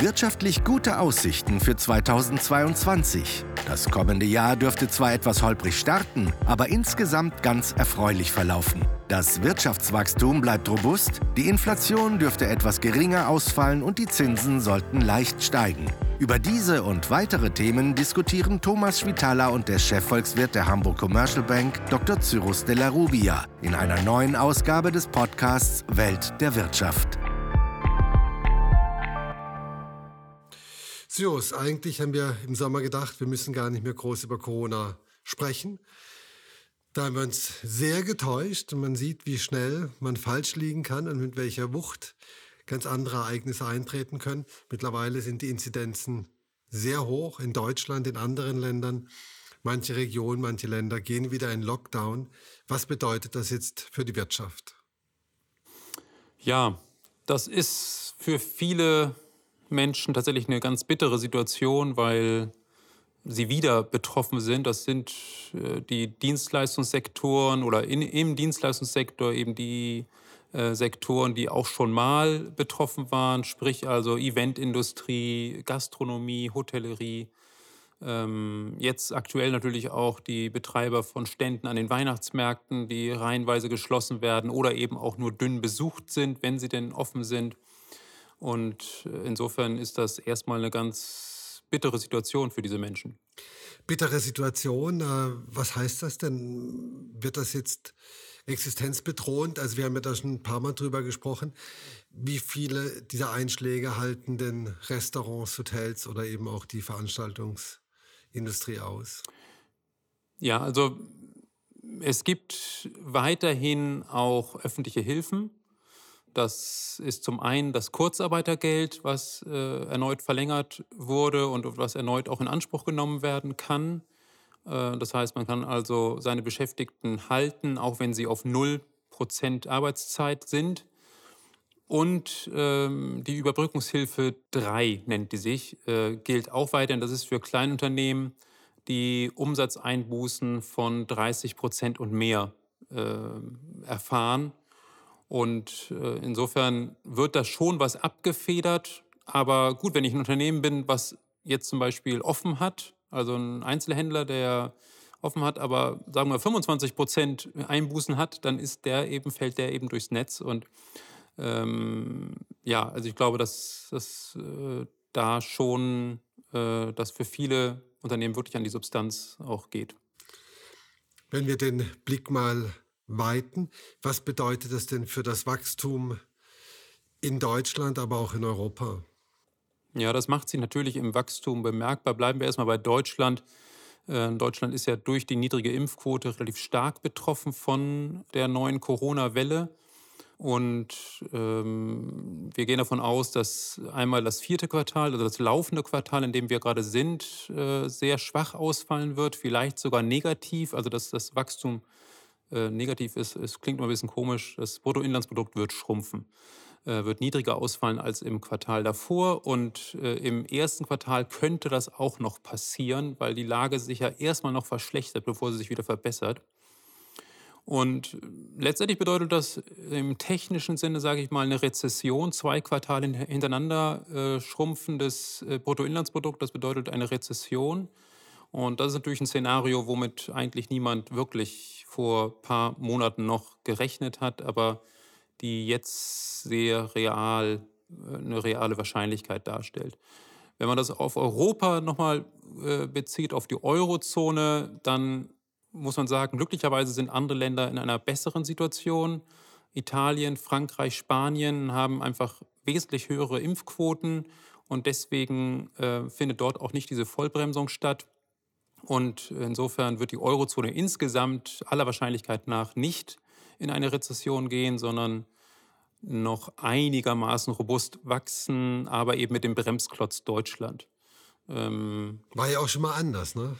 Wirtschaftlich gute Aussichten für 2022. Das kommende Jahr dürfte zwar etwas holprig starten, aber insgesamt ganz erfreulich verlaufen. Das Wirtschaftswachstum bleibt robust, die Inflation dürfte etwas geringer ausfallen und die Zinsen sollten leicht steigen. Über diese und weitere Themen diskutieren Thomas Schwitala und der Chefvolkswirt der Hamburg Commercial Bank, Dr. Cyrus de la Rubia, in einer neuen Ausgabe des Podcasts Welt der Wirtschaft. Cyrus, eigentlich haben wir im Sommer gedacht, wir müssen gar nicht mehr groß über Corona sprechen. Da haben wir uns sehr getäuscht und man sieht, wie schnell man falsch liegen kann und mit welcher Wucht ganz andere Ereignisse eintreten können. Mittlerweile sind die Inzidenzen sehr hoch in Deutschland, in anderen Ländern. Manche Regionen, manche Länder gehen wieder in Lockdown. Was bedeutet das jetzt für die Wirtschaft? Ja, das ist für viele Menschen tatsächlich eine ganz bittere Situation, weil sie wieder betroffen sind. Das sind äh, die Dienstleistungssektoren oder in, im Dienstleistungssektor eben die äh, Sektoren, die auch schon mal betroffen waren, sprich also Eventindustrie, Gastronomie, Hotellerie. Ähm, jetzt aktuell natürlich auch die Betreiber von Ständen an den Weihnachtsmärkten, die reihenweise geschlossen werden oder eben auch nur dünn besucht sind, wenn sie denn offen sind. Und äh, insofern ist das erstmal eine ganz bittere Situation für diese Menschen. Bittere Situation, äh, was heißt das denn? Wird das jetzt existenzbedrohend? Also wir haben ja da schon ein paar Mal drüber gesprochen. Wie viele dieser Einschläge halten denn Restaurants, Hotels oder eben auch die Veranstaltungsindustrie aus? Ja, also es gibt weiterhin auch öffentliche Hilfen das ist zum einen das Kurzarbeitergeld, was äh, erneut verlängert wurde und was erneut auch in Anspruch genommen werden kann. Äh, das heißt, man kann also seine Beschäftigten halten, auch wenn sie auf 0% Arbeitszeit sind. Und ähm, die Überbrückungshilfe 3 nennt die sich, äh, gilt auch weiterhin. Das ist für Kleinunternehmen, die Umsatzeinbußen von 30 Prozent und mehr äh, erfahren. Und äh, insofern wird da schon was abgefedert. Aber gut, wenn ich ein Unternehmen bin, was jetzt zum Beispiel offen hat, also ein Einzelhändler, der offen hat, aber sagen wir 25 Prozent Einbußen hat, dann ist der eben, fällt der eben durchs Netz. Und ähm, ja, also ich glaube, dass, dass äh, da schon äh, das für viele Unternehmen wirklich an die Substanz auch geht. Wenn wir den Blick mal weiten. Was bedeutet das denn für das Wachstum in Deutschland, aber auch in Europa? Ja, das macht sich natürlich im Wachstum bemerkbar. Bleiben wir erstmal bei Deutschland. Äh, Deutschland ist ja durch die niedrige Impfquote relativ stark betroffen von der neuen Corona-Welle. Und ähm, wir gehen davon aus, dass einmal das vierte Quartal, also das laufende Quartal, in dem wir gerade sind, äh, sehr schwach ausfallen wird, vielleicht sogar negativ, also dass das Wachstum äh, negativ ist, es klingt immer ein bisschen komisch, das Bruttoinlandsprodukt wird schrumpfen, äh, wird niedriger ausfallen als im Quartal davor. Und äh, im ersten Quartal könnte das auch noch passieren, weil die Lage sich ja erstmal noch verschlechtert, bevor sie sich wieder verbessert. Und letztendlich bedeutet das im technischen Sinne, sage ich mal, eine Rezession, zwei Quartale hintereinander äh, schrumpfendes äh, Bruttoinlandsprodukt, das bedeutet eine Rezession. Und das ist natürlich ein Szenario, womit eigentlich niemand wirklich vor ein paar Monaten noch gerechnet hat, aber die jetzt sehr real, äh, eine reale Wahrscheinlichkeit darstellt. Wenn man das auf Europa nochmal äh, bezieht, auf die Eurozone, dann muss man sagen, glücklicherweise sind andere Länder in einer besseren Situation. Italien, Frankreich, Spanien haben einfach wesentlich höhere Impfquoten und deswegen äh, findet dort auch nicht diese Vollbremsung statt. Und insofern wird die Eurozone insgesamt aller Wahrscheinlichkeit nach nicht in eine Rezession gehen, sondern noch einigermaßen robust wachsen, aber eben mit dem Bremsklotz Deutschland. Ähm, war ja auch schon mal anders, ne?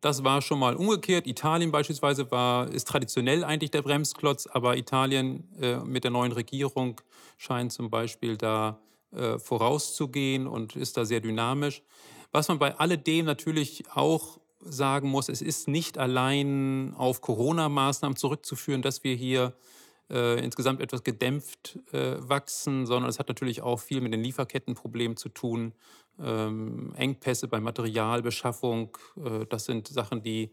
Das war schon mal umgekehrt. Italien beispielsweise war, ist traditionell eigentlich der Bremsklotz, aber Italien äh, mit der neuen Regierung scheint zum Beispiel da äh, vorauszugehen und ist da sehr dynamisch. Was man bei alledem natürlich auch sagen muss, es ist nicht allein auf Corona-Maßnahmen zurückzuführen, dass wir hier äh, insgesamt etwas gedämpft äh, wachsen, sondern es hat natürlich auch viel mit den Lieferkettenproblemen zu tun. Ähm, Engpässe bei Materialbeschaffung, äh, das sind Sachen, die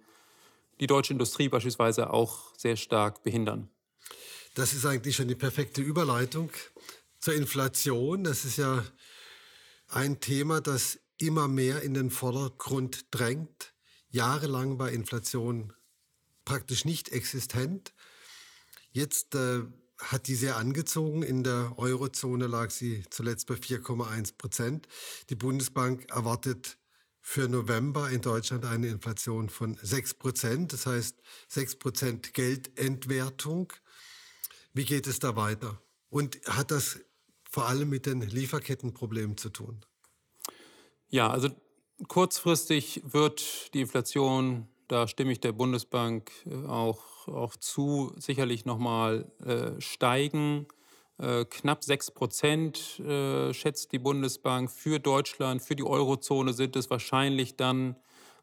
die deutsche Industrie beispielsweise auch sehr stark behindern. Das ist eigentlich schon die perfekte Überleitung zur Inflation. Das ist ja ein Thema, das immer mehr in den Vordergrund drängt. Jahrelang war Inflation praktisch nicht existent. Jetzt äh, hat die sehr angezogen. In der Eurozone lag sie zuletzt bei 4,1 Prozent. Die Bundesbank erwartet für November in Deutschland eine Inflation von 6 Prozent. Das heißt 6 Prozent Geldentwertung. Wie geht es da weiter? Und hat das vor allem mit den Lieferkettenproblemen zu tun? Ja, also kurzfristig wird die Inflation, da stimme ich der Bundesbank äh, auch, auch zu, sicherlich nochmal äh, steigen. Äh, knapp 6 Prozent äh, schätzt die Bundesbank für Deutschland. Für die Eurozone sind es wahrscheinlich dann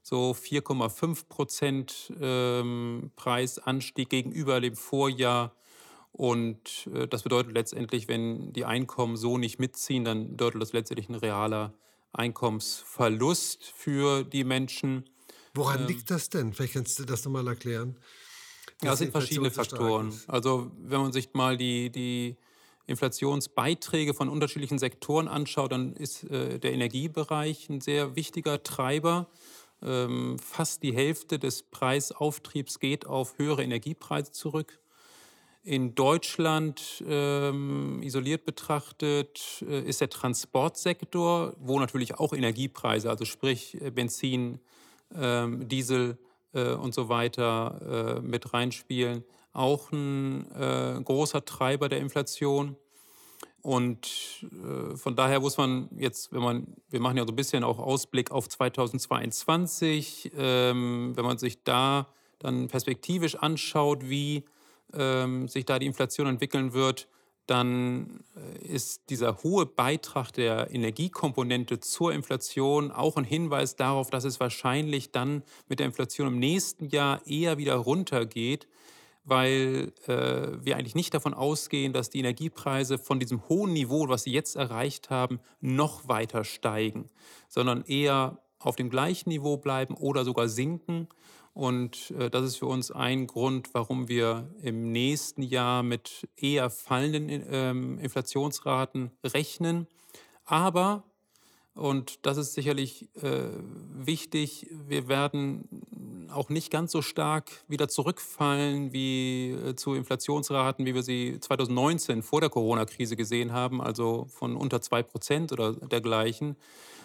so 4,5 Prozent ähm, Preisanstieg gegenüber dem Vorjahr. Und äh, das bedeutet letztendlich, wenn die Einkommen so nicht mitziehen, dann bedeutet das letztendlich ein realer Einkommensverlust für die Menschen. Woran ähm, liegt das denn? Vielleicht kannst du das nochmal erklären. Ja, das sind verschiedene Faktoren. Also wenn man sich mal die, die Inflationsbeiträge von unterschiedlichen Sektoren anschaut, dann ist äh, der Energiebereich ein sehr wichtiger Treiber. Ähm, fast die Hälfte des Preisauftriebs geht auf höhere Energiepreise zurück. In Deutschland ähm, isoliert betrachtet äh, ist der Transportsektor, wo natürlich auch Energiepreise, also sprich äh, Benzin, ähm, Diesel äh, und so weiter äh, mit reinspielen, auch ein äh, großer Treiber der Inflation. Und äh, von daher muss man jetzt, wenn man, wir machen ja so ein bisschen auch Ausblick auf 2022, ähm, wenn man sich da dann perspektivisch anschaut, wie ähm, sich da die Inflation entwickeln wird, dann äh, ist dieser hohe Beitrag der Energiekomponente zur Inflation auch ein Hinweis darauf, dass es wahrscheinlich dann mit der Inflation im nächsten Jahr eher wieder runtergeht, weil äh, wir eigentlich nicht davon ausgehen, dass die Energiepreise von diesem hohen Niveau, was sie jetzt erreicht haben, noch weiter steigen, sondern eher auf dem gleichen Niveau bleiben oder sogar sinken. Und äh, das ist für uns ein Grund, warum wir im nächsten Jahr mit eher fallenden ähm, Inflationsraten rechnen. Aber, und das ist sicherlich äh, wichtig, wir werden auch nicht ganz so stark wieder zurückfallen wie äh, zu Inflationsraten, wie wir sie 2019 vor der Corona-Krise gesehen haben, also von unter 2 Prozent oder dergleichen,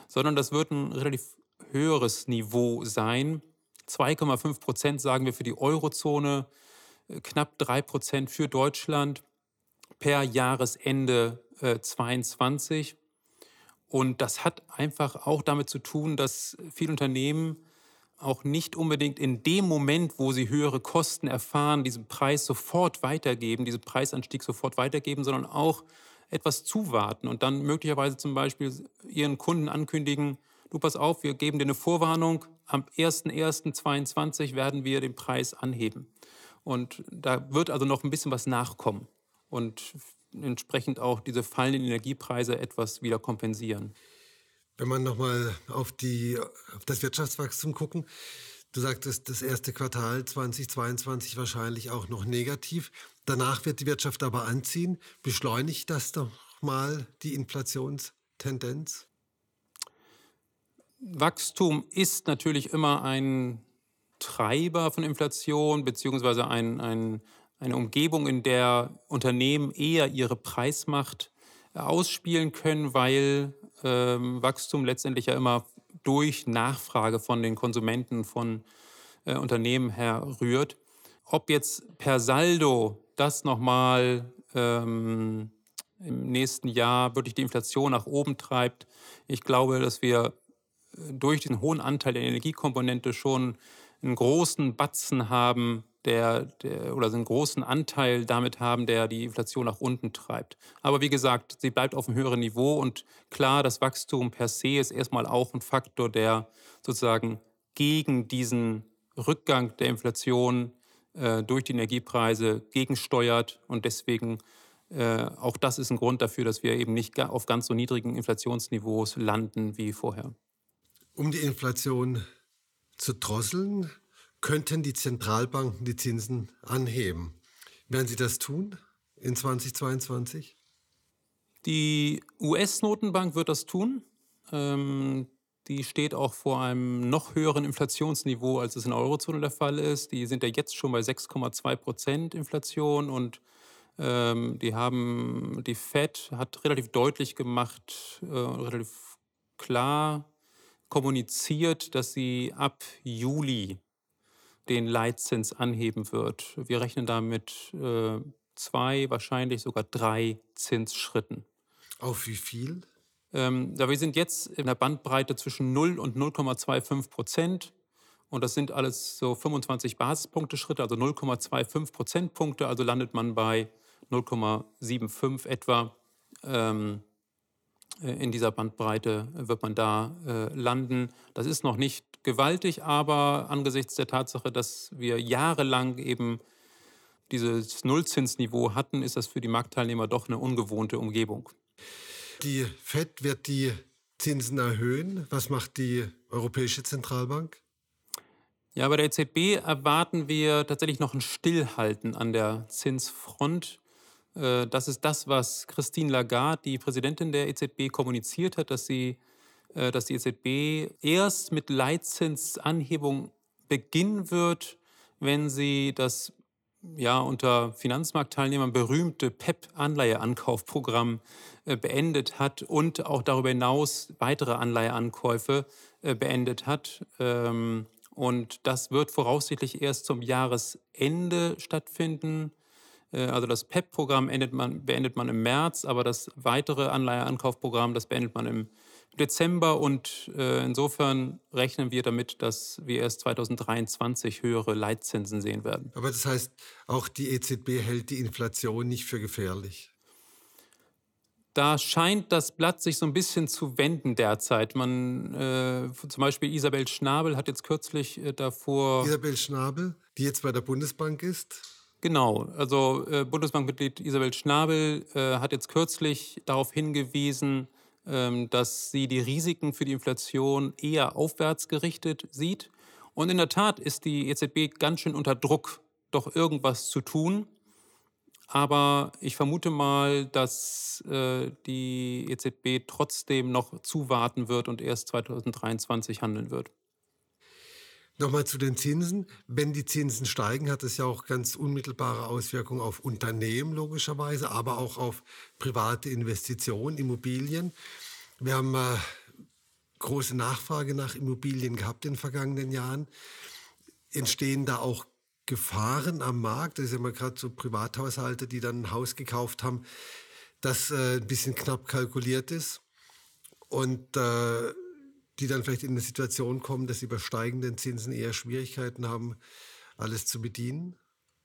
sondern das wird ein relativ höheres Niveau sein 2,5 Prozent sagen wir für die Eurozone, äh, knapp 3 Prozent für Deutschland per Jahresende äh, 22. Und das hat einfach auch damit zu tun, dass viele Unternehmen auch nicht unbedingt in dem Moment, wo sie höhere Kosten erfahren, diesen Preis sofort weitergeben, diesen Preisanstieg sofort weitergeben, sondern auch etwas zuwarten und dann möglicherweise zum Beispiel ihren Kunden ankündigen, du pass auf, wir geben dir eine Vorwarnung, am 01.01.2022 werden wir den Preis anheben. Und da wird also noch ein bisschen was nachkommen und entsprechend auch diese fallenden Energiepreise etwas wieder kompensieren. Wenn man nochmal auf, auf das Wirtschaftswachstum gucken, du sagtest, das erste Quartal 2022 wahrscheinlich auch noch negativ. Danach wird die Wirtschaft aber anziehen. Beschleunigt das doch mal die Inflationstendenz? Wachstum ist natürlich immer ein Treiber von Inflation, beziehungsweise ein, ein, eine Umgebung, in der Unternehmen eher ihre Preismacht ausspielen können, weil ähm, Wachstum letztendlich ja immer durch Nachfrage von den Konsumenten, von äh, Unternehmen herrührt. Ob jetzt per Saldo das nochmal ähm, im nächsten Jahr wirklich die Inflation nach oben treibt, ich glaube, dass wir durch den hohen Anteil der Energiekomponente schon einen großen Batzen haben, der, der, oder einen großen Anteil damit haben, der die Inflation nach unten treibt. Aber wie gesagt, sie bleibt auf einem höheren Niveau und klar, das Wachstum per se ist erstmal auch ein Faktor, der sozusagen gegen diesen Rückgang der Inflation äh, durch die Energiepreise gegensteuert. Und deswegen äh, auch das ist ein Grund dafür, dass wir eben nicht auf ganz so niedrigen Inflationsniveaus landen wie vorher. Um die Inflation zu drosseln, könnten die Zentralbanken die Zinsen anheben. Werden sie das tun in 2022? Die US-Notenbank wird das tun. Ähm, die steht auch vor einem noch höheren Inflationsniveau, als es in der Eurozone der Fall ist. Die sind ja jetzt schon bei 6,2 Prozent Inflation und ähm, die haben, die Fed hat relativ deutlich gemacht, äh, relativ klar kommuniziert, dass sie ab Juli den Leitzins anheben wird. Wir rechnen da mit äh, zwei, wahrscheinlich sogar drei Zinsschritten. Auf wie viel? Ähm, da wir sind jetzt in der Bandbreite zwischen 0 und 0,25 Prozent. Und das sind alles so 25 Basispunkte Schritte, also 0,25 Prozentpunkte. Also landet man bei 0,75 etwa. Ähm, äh, in dieser Bandbreite wird man da äh, landen. Das ist noch nicht gewaltig, aber angesichts der Tatsache, dass wir jahrelang eben dieses Nullzinsniveau hatten, ist das für die Marktteilnehmer doch eine ungewohnte Umgebung. Die Fed wird die Zinsen erhöhen. Was macht die Europäische Zentralbank? Ja, bei der EZB erwarten wir tatsächlich noch ein Stillhalten an der Zinsfront. Äh, das ist das, was Christine Lagarde, die Präsidentin der EZB, kommuniziert hat, dass, sie, äh, dass die EZB erst mit Leitzinsanhebung beginnen wird, wenn sie das ja, unter Finanzmarktteilnehmern berühmte PEP-Anleiheankaufprogramm äh, beendet hat und auch darüber hinaus weitere Anleiheankäufe beendet hat. Ähm, und das wird voraussichtlich erst zum Jahresende stattfinden. Äh, also das PEP-Programm beendet man im März, aber das weitere Anleiheankaufprogramm, das beendet man im Dezember und äh, insofern rechnen wir damit, dass wir erst 2023 höhere Leitzinsen sehen werden. Aber das heißt, auch die EZB hält die Inflation nicht für gefährlich. Da scheint das Blatt sich so ein bisschen zu wenden derzeit. Man, äh, zum Beispiel Isabel Schnabel hat jetzt kürzlich äh, davor. Isabel Schnabel, die jetzt bei der Bundesbank ist? Genau, also äh, Bundesbankmitglied Isabel Schnabel äh, hat jetzt kürzlich darauf hingewiesen, ähm, dass sie die Risiken für die Inflation eher aufwärts gerichtet sieht. Und in der Tat ist die EZB ganz schön unter Druck, doch irgendwas zu tun. Aber ich vermute mal, dass äh, die EZB trotzdem noch zuwarten wird und erst 2023 handeln wird. Nochmal zu den Zinsen. Wenn die Zinsen steigen, hat es ja auch ganz unmittelbare Auswirkungen auf Unternehmen logischerweise, aber auch auf private Investitionen, Immobilien. Wir haben äh, große Nachfrage nach Immobilien gehabt in den vergangenen Jahren. Entstehen da auch Gefahren am Markt? Das ist ja mal gerade so Privathaushalte, die dann ein Haus gekauft haben, das äh, ein bisschen knapp kalkuliert ist. Und äh, die dann vielleicht in eine Situation kommen, dass sie bei steigenden Zinsen eher Schwierigkeiten haben, alles zu bedienen?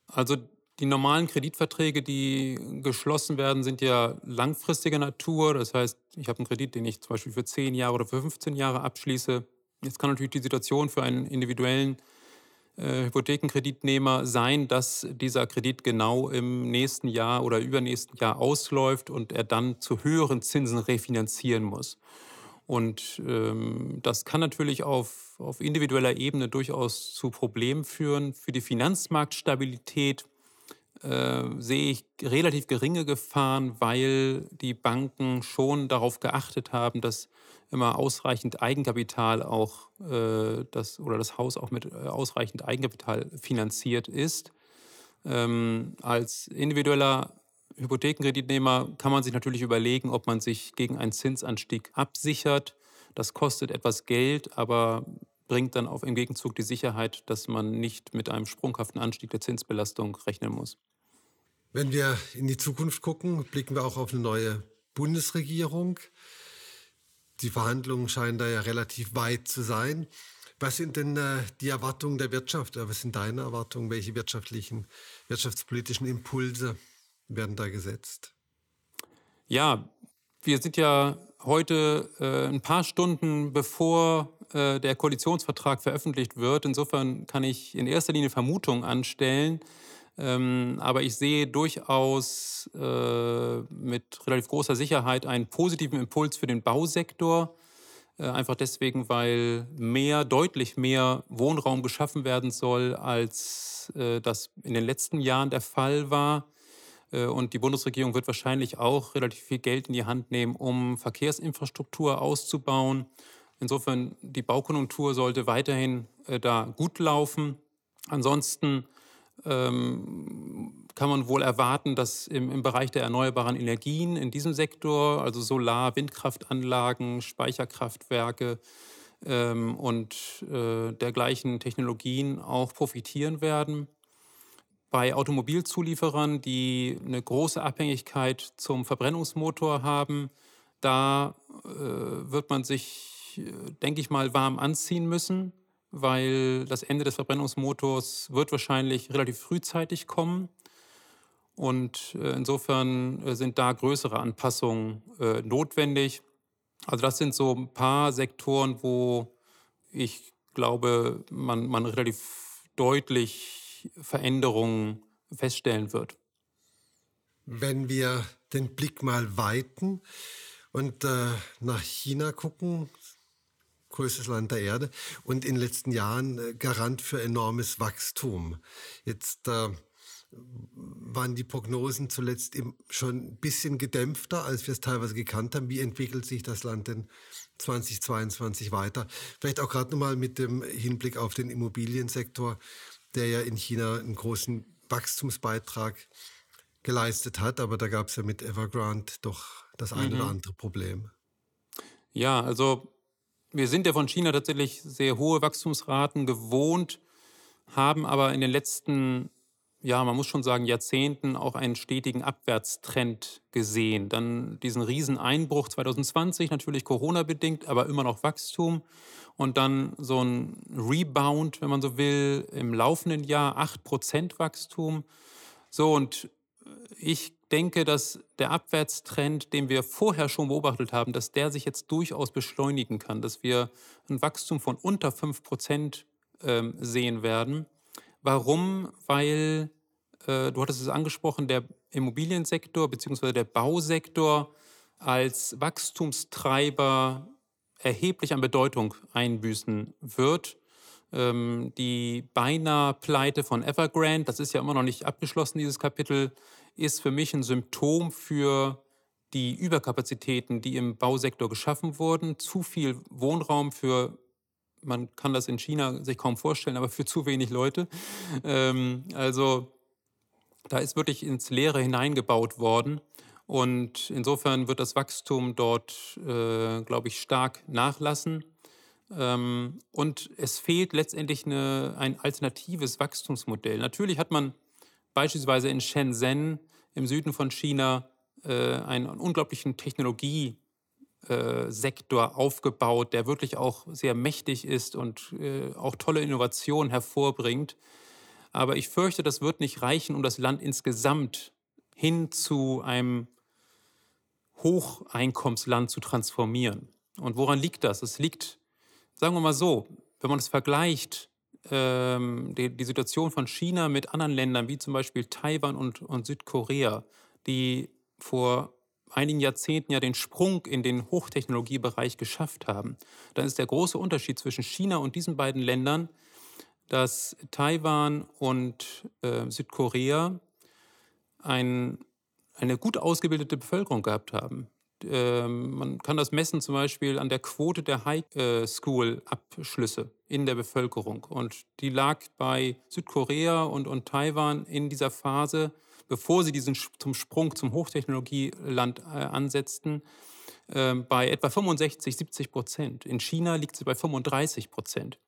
Also die normalen Kreditverträge, die geschlossen werden, sind ja langfristiger Natur. Das heißt, ich habe einen Kredit, den ich zum Beispiel für 10 Jahre oder für 15 Jahre abschließe. Jetzt kann natürlich die Situation für einen individuellen äh, Hypothekenkreditnehmer sein, dass dieser Kredit genau im nächsten Jahr oder übernächsten Jahr ausläuft und er dann zu höheren Zinsen refinanzieren muss. Und ähm, das kann natürlich auf, auf individueller Ebene durchaus zu Problemen führen. Für die Finanzmarktstabilität äh, sehe ich relativ geringe Gefahren, weil die Banken schon darauf geachtet haben, dass immer ausreichend Eigenkapital auch äh, das oder das Haus auch mit äh, ausreichend Eigenkapital finanziert ist. Ähm, als individueller Hypothekenkreditnehmer kann man sich natürlich überlegen, ob man sich gegen einen Zinsanstieg absichert. Das kostet etwas Geld, aber bringt dann auch im Gegenzug die Sicherheit, dass man nicht mit einem sprunghaften Anstieg der Zinsbelastung rechnen muss. Wenn wir in die Zukunft gucken, blicken wir auch auf eine neue Bundesregierung. Die Verhandlungen scheinen da ja relativ weit zu sein. Was sind denn äh, die Erwartungen der Wirtschaft? Was sind deine Erwartungen? Welche wirtschaftlichen, wirtschaftspolitischen Impulse werden da gesetzt? Ja, wir sind ja heute äh, ein paar Stunden bevor äh, der Koalitionsvertrag veröffentlicht wird. Insofern kann ich in erster Linie Vermutungen anstellen. Ähm, aber ich sehe durchaus äh, mit relativ großer Sicherheit einen positiven Impuls für den Bausektor. Äh, einfach deswegen, weil mehr, deutlich mehr Wohnraum geschaffen werden soll, als äh, das in den letzten Jahren der Fall war. Äh, und die Bundesregierung wird wahrscheinlich auch relativ viel Geld in die Hand nehmen, um Verkehrsinfrastruktur auszubauen. Insofern, die Baukonjunktur sollte weiterhin äh, da gut laufen. Ansonsten ähm, kann man wohl erwarten, dass im, im, Bereich der erneuerbaren Energien in diesem Sektor, also Solar-, Windkraftanlagen, Speicherkraftwerke ähm, und äh, dergleichen Technologien auch profitieren werden. Bei Automobilzulieferern, die eine große Abhängigkeit zum Verbrennungsmotor haben, da äh, wird man sich, äh, denke ich mal, warm anziehen müssen weil das Ende des Verbrennungsmotors wird wahrscheinlich relativ frühzeitig kommen. Und äh, insofern äh, sind da größere Anpassungen äh, notwendig. Also das sind so ein paar Sektoren, wo ich glaube, man, man relativ deutlich Veränderungen feststellen wird. Wenn wir den Blick mal weiten und äh, nach China gucken, größtes Land der Erde und in den letzten Jahren äh, Garant für enormes Wachstum. Jetzt äh, waren die Prognosen zuletzt schon ein bisschen gedämpfter, als wir es teilweise gekannt haben. Wie entwickelt sich das Land denn 2022 weiter? Vielleicht auch gerade nochmal mit dem Hinblick auf den Immobiliensektor, der ja in China einen großen Wachstumsbeitrag geleistet hat, aber da gab es ja mit Evergrande doch das eine mhm. oder andere Problem. Ja, also wir sind ja von China tatsächlich sehr hohe Wachstumsraten gewohnt, haben aber in den letzten, ja, man muss schon sagen, Jahrzehnten auch einen stetigen Abwärtstrend gesehen. Dann diesen Rieseneinbruch 2020, natürlich Corona-bedingt, aber immer noch Wachstum. Und dann so ein Rebound, wenn man so will, im laufenden Jahr 8% Wachstum. So, und ich denke, dass der Abwärtstrend, den wir vorher schon beobachtet haben, dass der sich jetzt durchaus beschleunigen kann, dass wir ein Wachstum von unter 5 Prozent ähm, sehen werden. Warum? Weil, äh, du hattest es angesprochen, der Immobiliensektor bzw. der Bausektor als Wachstumstreiber erheblich an Bedeutung einbüßen wird. Ähm, die beinahe Pleite von Evergrande, das ist ja immer noch nicht abgeschlossen, dieses Kapitel, ist für mich ein Symptom für die Überkapazitäten, die im Bausektor geschaffen wurden. Zu viel Wohnraum für, man kann das in China sich kaum vorstellen, aber für zu wenig Leute. Ähm, also da ist wirklich ins Leere hineingebaut worden. Und insofern wird das Wachstum dort, äh, glaube ich, stark nachlassen. Ähm, und es fehlt letztendlich eine, ein alternatives Wachstumsmodell. Natürlich hat man beispielsweise in Shenzhen im Süden von China äh, einen unglaublichen Technologiesektor äh, aufgebaut, der wirklich auch sehr mächtig ist und äh, auch tolle Innovationen hervorbringt. Aber ich fürchte, das wird nicht reichen, um das Land insgesamt hin zu einem Hocheinkommensland zu transformieren. Und woran liegt das? Es liegt, sagen wir mal so, wenn man es vergleicht ähm, die, Situation von China mit anderen Ländern, wie zum Beispiel Taiwan und Südkorea, die vor einigen Jahrzehnten ja den Sprung in den Hochtechnologiebereich geschafft haben, dann ist der große Unterschied zwischen China und diesen beiden Ländern, dass Taiwan und äh, Südkorea ein, eine gut ausgebildete Bevölkerung gehabt haben. Ähm, man kann das messen zum Beispiel an der Quote der High äh, in der Bevölkerung. Und die lag bei Südkorea und, und Taiwan in dieser Phase, bevor sie diesen zum Sprung zum Hochtechnologieland äh, ansetzten, äh, bei etwa 65, 70 Prozent. In China liegt sie bei 35 Prozent.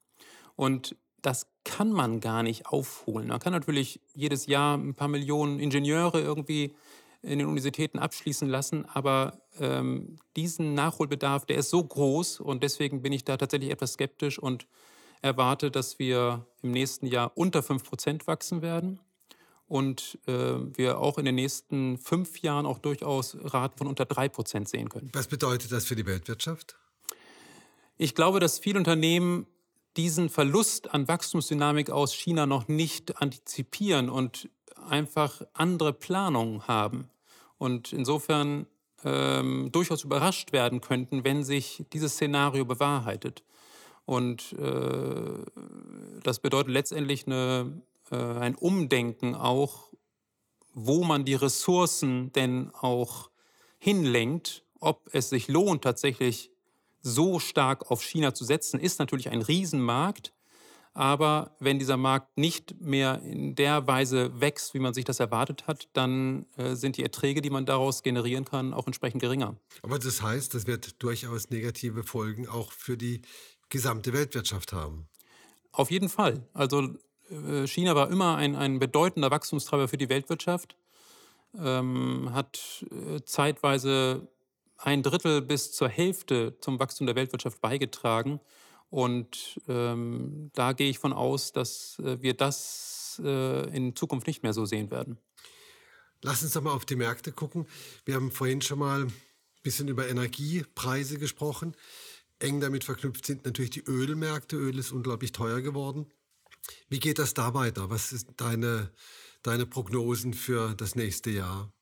Und das kann man gar nicht aufholen. Man kann natürlich jedes Jahr ein paar Millionen Ingenieure irgendwie in den Universitäten abschließen lassen. Aber ähm, diesen Nachholbedarf, der ist so groß und deswegen bin ich da tatsächlich etwas skeptisch und erwarte, dass wir im nächsten Jahr unter 5% wachsen werden und äh, wir auch in den nächsten fünf Jahren auch durchaus Raten von unter 3% sehen können. Was bedeutet das für die Weltwirtschaft? Ich glaube, dass viele Unternehmen diesen Verlust an Wachstumsdynamik aus China noch nicht antizipieren und einfach andere Planungen haben. Und insofern ähm, durchaus überrascht werden könnten, wenn sich dieses Szenario bewahrheitet. Und äh, das bedeutet letztendlich eine, ein Umdenken auch, wo man die Ressourcen denn auch hinlenkt, ob es sich lohnt, tatsächlich so stark auf China zu setzen, ist natürlich ein Riesenmarkt. Aber wenn dieser Markt nicht mehr in der Weise wächst, wie man sich das erwartet hat, dann äh, sind die Erträge, die man daraus generieren kann, auch entsprechend geringer. Aber das heißt, das wird durchaus negative Folgen auch für die gesamte Weltwirtschaft haben. Auf jeden Fall. Also äh, China war immer ein, ein bedeutender Wachstumstreiber für die Weltwirtschaft, ähm, hat äh, zeitweise ein Drittel bis zur Hälfte zum Wachstum der Weltwirtschaft beigetragen. Und ähm, da gehe ich von aus, dass äh, wir das äh, in Zukunft nicht mehr so sehen werden. Lass uns doch mal auf die Märkte gucken. Wir haben vorhin schon mal ein bisschen über Energiepreise gesprochen. Eng damit verknüpft sind natürlich die Ölmärkte. Öl ist unglaublich teuer geworden. Wie geht das da weiter? Was sind deine, deine Prognosen für das nächste Jahr?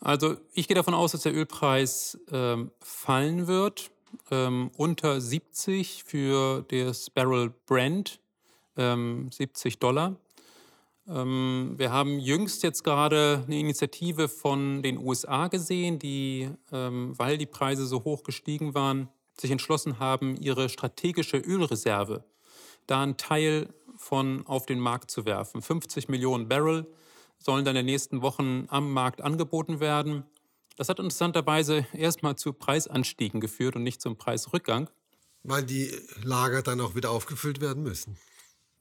Also ich gehe davon aus, dass der Ölpreis ähm, fallen wird ähm, unter 70 für das Barrel Brent, ähm, 70 Dollar. Ähm, wir haben jüngst jetzt gerade eine Initiative von den USA gesehen, die, ähm, weil die Preise so hoch gestiegen waren, sich entschlossen haben, ihre strategische Ölreserve da einen Teil von auf den Markt zu werfen. 50 Millionen Barrel sollen dann in den nächsten Wochen am Markt angeboten werden. Das hat interessanterweise erstmal zu Preisanstiegen geführt und nicht zum Preisrückgang. Weil die Lager dann auch wieder aufgefüllt werden müssen.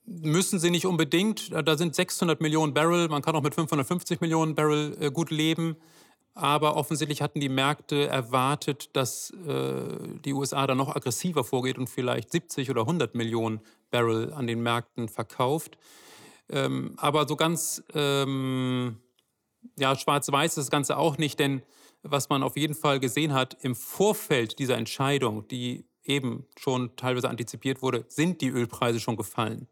Müssen sie nicht unbedingt. Da sind 600 Millionen Barrel. Man kann auch mit 550 Millionen Barrel äh, gut leben. Aber offensichtlich hatten die Märkte erwartet, dass äh, die USA da noch aggressiver vorgeht und vielleicht 70 oder 100 Millionen Barrel an den Märkten verkauft. Ähm, aber so ganz ähm, ja, schwarz-weiß ist das Ganze auch nicht, denn was man auf jeden Fall gesehen hat im Vorfeld dieser Entscheidung, die eben schon teilweise antizipiert wurde, sind die Ölpreise schon gefallen.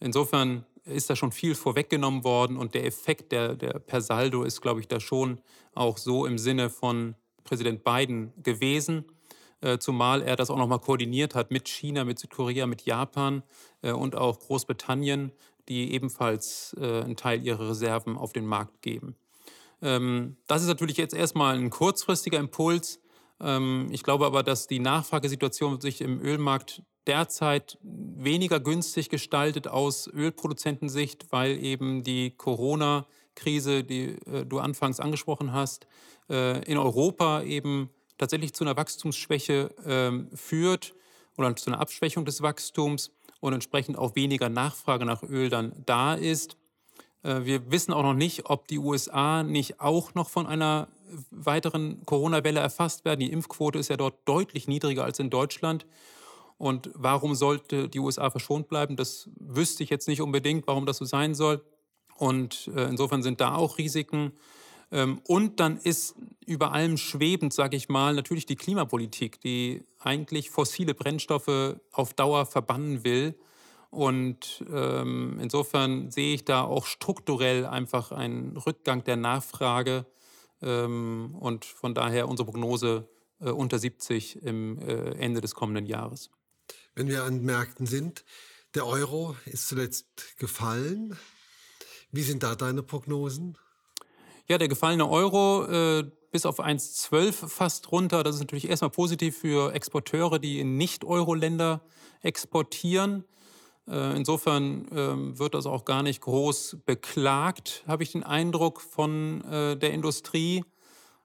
Insofern ist da schon viel vorweggenommen worden und der Effekt der, der per Saldo ist, glaube ich, da schon auch so im Sinne von Präsident Biden gewesen, zumal er das auch nochmal koordiniert hat mit China, mit Südkorea, mit Japan äh, und auch Großbritannien, die ebenfalls äh, einen Teil ihrer Reserven auf den Markt geben. Ähm, das ist natürlich jetzt erstmal ein kurzfristiger Impuls. Ähm, ich glaube aber, dass die Nachfragesituation sich im Ölmarkt derzeit weniger günstig gestaltet aus Ölproduzentensicht, weil eben die Corona-Krise, die äh, du anfangs angesprochen hast, äh, in Europa eben tatsächlich zu einer Wachstumsschwäche äh, führt oder zu einer Abschwächung des Wachstums und entsprechend auch weniger Nachfrage nach Öl dann da ist. Äh, wir wissen auch noch nicht, ob die USA nicht auch noch von einer weiteren Corona-Welle erfasst werden. Die Impfquote ist ja dort deutlich niedriger als in Deutschland. Und warum sollte die USA verschont bleiben? Das wüsste ich jetzt nicht unbedingt, warum das so sein soll. Und äh, insofern sind da auch Risiken. Ähm, und dann ist über allem schwebend, sage ich mal, natürlich die Klimapolitik, die eigentlich fossile Brennstoffe auf Dauer verbannen will und ähm, insofern sehe ich da auch strukturell einfach einen Rückgang der Nachfrage ähm, und von daher unsere Prognose äh, unter 70 im äh, Ende des kommenden Jahres. Wenn wir an Märkten sind, der Euro ist zuletzt gefallen. Wie sind da deine Prognosen? Ja, der gefallene Euro äh, bis auf 1,12 fast runter. Das ist natürlich erstmal positiv für Exporteure, die in Nicht-Euro-Länder exportieren. Äh, insofern ähm, wird das auch gar nicht groß beklagt, habe ich den Eindruck von äh, der Industrie.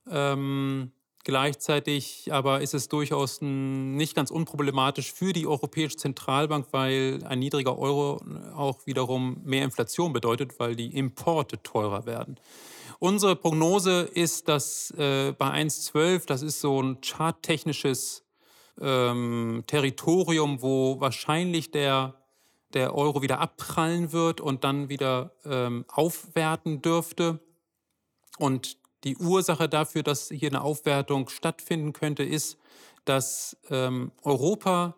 Ähm, gleichzeitig aber ist es durchaus nicht ganz unproblematisch für die Europäische Zentralbank, weil ein niedriger Euro auch wiederum mehr Inflation bedeutet, weil die Importe teurer werden. Unsere Prognose ist, dass äh, bei 1,12, das ist so ein charttechnisches ähm, Territorium, wo wahrscheinlich der der Euro wieder abprallen wird und dann wieder ähm, aufwerten dürfte. Und Die Ursache dafür, dass hier eine Aufwertung stattfinden könnte, ist, dass ähm, Europa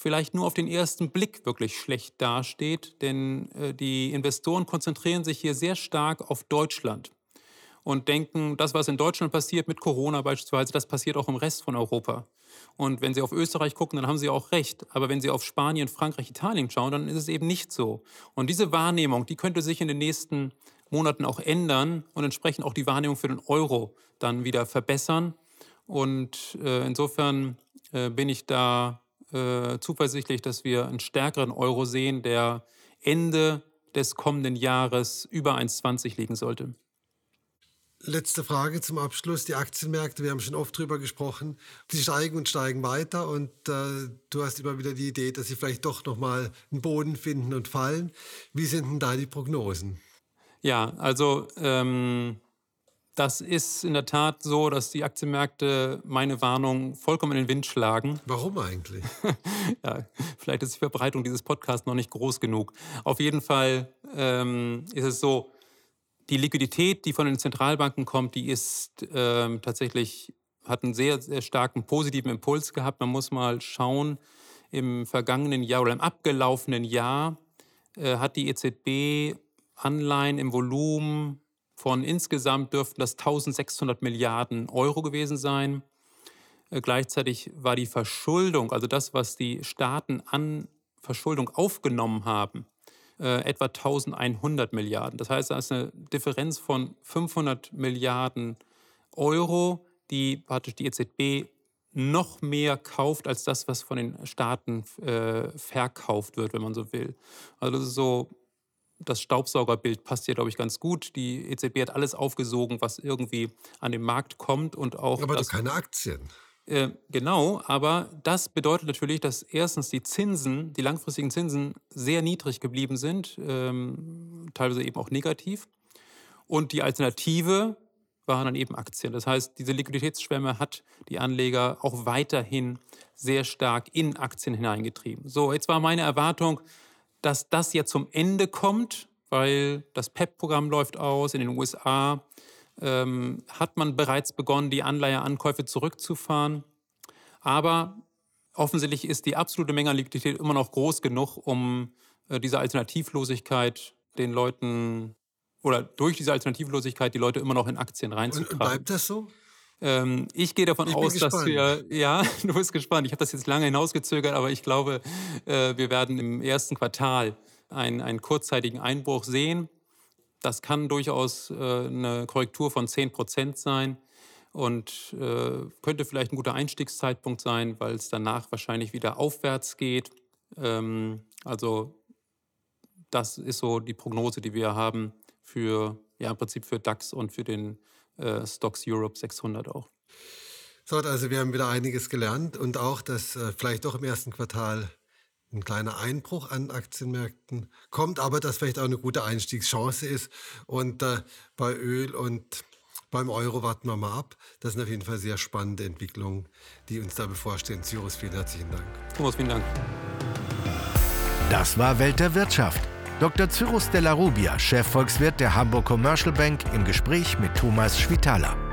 vielleicht nur auf den ersten Blick wirklich schlecht dasteht, denn äh, die Investoren konzentrieren sich hier sehr stark auf Deutschland und denken, das, was in Deutschland passiert mit Corona beispielsweise, das passiert auch im Rest von Europa. Und wenn Sie auf Österreich gucken, dann haben Sie auch recht. Aber wenn Sie auf Spanien, Frankreich, Italien schauen, dann ist es eben nicht so. Und diese Wahrnehmung, die könnte sich in den nächsten Monaten auch ändern und entsprechend auch die Wahrnehmung für den Euro dann wieder verbessern. Und äh, insofern äh, bin ich da äh, zuversichtlich, dass wir einen stärkeren Euro sehen, der Ende des kommenden Jahres über 1,20 liegen sollte. Letzte Frage zum Abschluss. Die Aktienmärkte, wir haben schon oft drüber gesprochen, sie steigen und steigen weiter und äh, du hast immer wieder die Idee, dass sie vielleicht doch nochmal einen Boden finden und fallen. Wie sind denn da die Prognosen? Ja, also ähm, das ist in der Tat so, dass die Aktienmärkte meine Warnung vollkommen in den Wind schlagen. Warum eigentlich? ja, vielleicht ist die Verbreitung dieses Podcasts noch nicht groß genug. Auf jeden Fall ähm, ist es so, die Liquidität, die von den Zentralbanken kommt, die ist ähm, tatsächlich, hat einen sehr, sehr starken positiven Impuls gehabt. Man muss mal schauen, im vergangenen Jahr oder im abgelaufenen Jahr äh, hat die EZB Anleihen im Volumen von insgesamt dürften das 1600 Milliarden Euro gewesen sein. Äh, gleichzeitig war die Verschuldung, also das, was die Staaten an Verschuldung aufgenommen haben, äh, etwa 1100 Milliarden. Das heißt, da ist eine Differenz von 500 Milliarden Euro, die praktisch die EZB noch mehr kauft als das, was von den Staaten äh, verkauft wird, wenn man so will. Also das ist so, das Staubsaugerbild passt hier, glaube ich, ganz gut. Die EZB hat alles aufgesogen, was irgendwie an den Markt kommt und auch. Aber das, keine Aktien. Äh, genau, aber das bedeutet natürlich, dass erstens die Zinsen, die langfristigen Zinsen sehr niedrig geblieben sind, ähm, teilweise eben auch negativ. Und die Alternative waren dann eben Aktien. Das heißt, diese Liquiditätsschwemme hat die Anleger auch weiterhin sehr stark in Aktien hineingetrieben. So, jetzt war meine Erwartung, dass das jetzt zum Ende kommt, weil das PEP-Programm läuft aus in den USA ähm, hat man bereits begonnen, die Anleiheankäufe zurückzufahren. Aber offensichtlich ist die absolute Menge an Liquidität immer noch groß genug, um äh, diese Alternativlosigkeit den Leuten oder durch diese Alternativlosigkeit die Leute immer noch in Aktien reinzutragen. Und bleibt das so? Ähm, ich gehe davon ich aus, dass wir, ja, du bist gespannt. Ich habe das jetzt lange hinausgezögert, aber ich glaube, äh, wir werden im ersten Quartal einen, einen kurzzeitigen Einbruch sehen. Das kann durchaus äh, eine Korrektur von 10 Prozent sein und äh, könnte vielleicht ein guter Einstiegszeitpunkt sein, weil es danach wahrscheinlich wieder aufwärts geht. Ähm, also das ist so die Prognose, die wir haben für, ja im Prinzip für DAX und für den äh, Stocks Europe 600 auch. So, also wir haben wieder einiges gelernt und auch, dass äh, vielleicht doch im ersten Quartal ein kleiner Einbruch an Aktienmärkten kommt, aber das vielleicht auch eine gute Einstiegschance ist. Und äh, bei Öl und beim Euro warten wir mal ab. Das sind auf jeden Fall sehr spannende Entwicklungen, die uns da bevorstehen. Cyrus, vielen herzlichen Dank. Thomas, vielen Dank. Das war Welt der Wirtschaft. Dr. Cyrus Della Rubia, Chefvolkswirt der Hamburg Commercial Bank, im Gespräch mit Thomas Schwitaler.